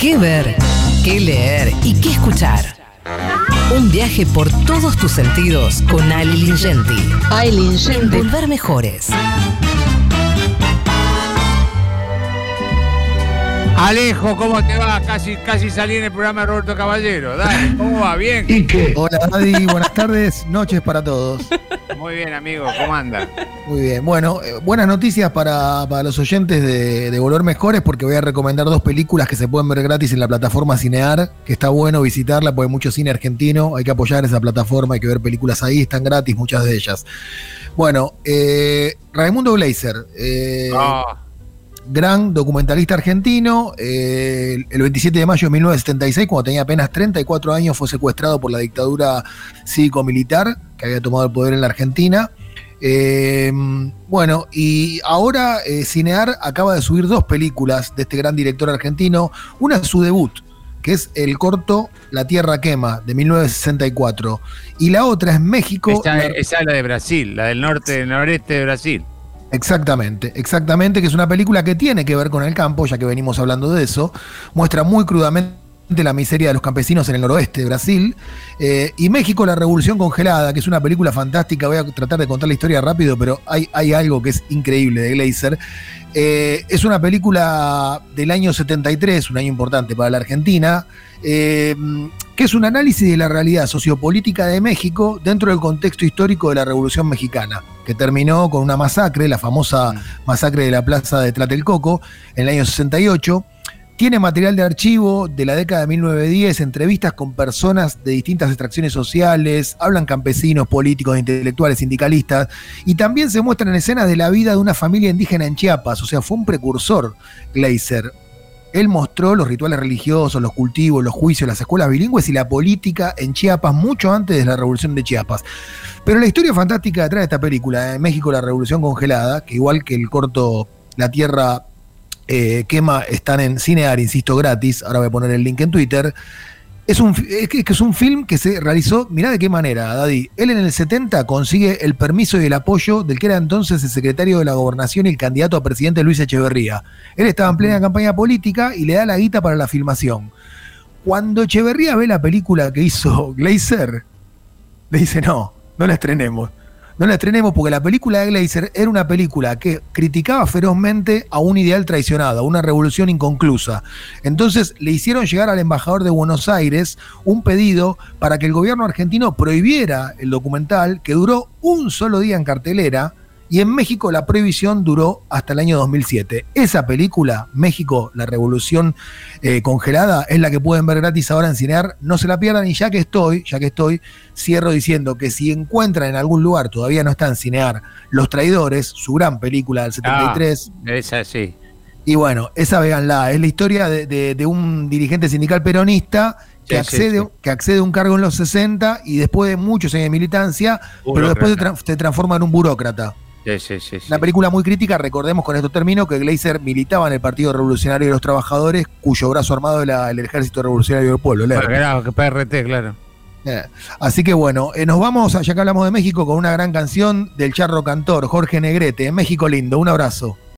qué ver, qué leer y qué escuchar. Un viaje por todos tus sentidos con Ali Lingenti. Aileen Gente. Volver mejores. Alejo, ¿cómo te va? Casi, casi salí en el programa de Roberto Caballero. Dale, ¿cómo va? ¿Bien? ¿Y qué? Hola Daddy, buenas tardes, noches para todos. Muy bien, amigo, ¿cómo anda? Muy bien, bueno, eh, buenas noticias para, para los oyentes de, de Volver Mejores porque voy a recomendar dos películas que se pueden ver gratis en la plataforma Cinear, que está bueno visitarla porque hay mucho cine argentino, hay que apoyar esa plataforma, hay que ver películas ahí, están gratis muchas de ellas. Bueno, eh, Raimundo Gleiser, eh, Ah, gran documentalista argentino. eh, el 27 de mayo de 1976, cuando tenía apenas 34 años, fue secuestrado por la dictadura cívico-militar que había tomado el poder en la Argentina. Eh, bueno, y ahora eh, Cinear acaba de subir dos películas de este gran director argentino. Una es su debut, que es el corto La Tierra Quema, de 1964. Y la otra es México. esa, la- esa es la de Brasil, la del norte, del noreste de Brasil. Exactamente, exactamente, que es una película que tiene que ver con el campo, ya que venimos hablando de eso. Muestra muy crudamente la miseria de los campesinos en el noroeste de Brasil. eh, y México, la Revolución Congelada, que es una película fantástica. Voy a tratar de contar la historia rápido, pero hay, hay algo que es increíble de Glazer. Eh, es una película del año 73, un año importante para la Argentina, eh, que es un análisis de la realidad sociopolítica de México dentro del contexto histórico de la Revolución Mexicana, que terminó con una masacre, la famosa masacre de la plaza de Tlatelcoco, en el año 68. Tiene material de archivo de la década de 1910, entrevistas con personas de distintas extracciones sociales, hablan campesinos, políticos, intelectuales, sindicalistas, y también se muestran escenas de la vida de una familia indígena en Chiapas, o sea, fue un precursor Gleiser. Él mostró los rituales religiosos, los cultivos, los juicios, las escuelas bilingües y la política en Chiapas mucho antes de la revolución de Chiapas. Pero la historia fantástica detrás de esta película, de México, la revolución congelada, que igual que el corto La Tierra eh, quema están en Cinear, insisto, gratis. Ahora voy a poner el link en Twitter. Es un, es que, que es un film que se realizó, mirá de qué manera, Daddy. Él en el 70 consigue el permiso y el apoyo del que era entonces el secretario de la gobernación y el candidato a presidente Luis Echeverría. Él estaba en plena campaña política y le da la guita para la filmación. Cuando Echeverría ve la película que hizo Glazer, le dice, no, no la estrenemos. No la estrenemos porque la película de Glazer era una película que criticaba ferozmente a un ideal traicionado, a una revolución inconclusa. Entonces le hicieron llegar al embajador de Buenos Aires un pedido para que el gobierno argentino prohibiera el documental, que duró un solo día en cartelera, y en México la prohibición duró hasta el año 2007. Esa película, México, la revolución eh, congelada, es la que pueden ver gratis ahora en Cinear. No se la pierdan y ya que estoy, ya que estoy, cierro diciendo que si encuentran en algún lugar, todavía no está en Cinear, Los Traidores, su gran película del 73, Esa sí. y bueno, esa véanla, es la historia de, de- de un dirigente sindical peronista que, Sí, sí, accede, sí. que accede a un cargo en los 60 y después de muchos años de militancia, pero después se, tra- se transforma en un burócrata. Sí, sí, sí, sí. Una película muy crítica, recordemos con esto termino que Gleiser militaba en el Partido Revolucionario de los Trabajadores, cuyo brazo armado era el Ejército Revolucionario del Pueblo. claro, que PRT, claro. Eh, Así que bueno, eh, nos vamos, ya que hablamos de México, con una gran canción del charro cantor Jorge Negrete, México lindo, un abrazo.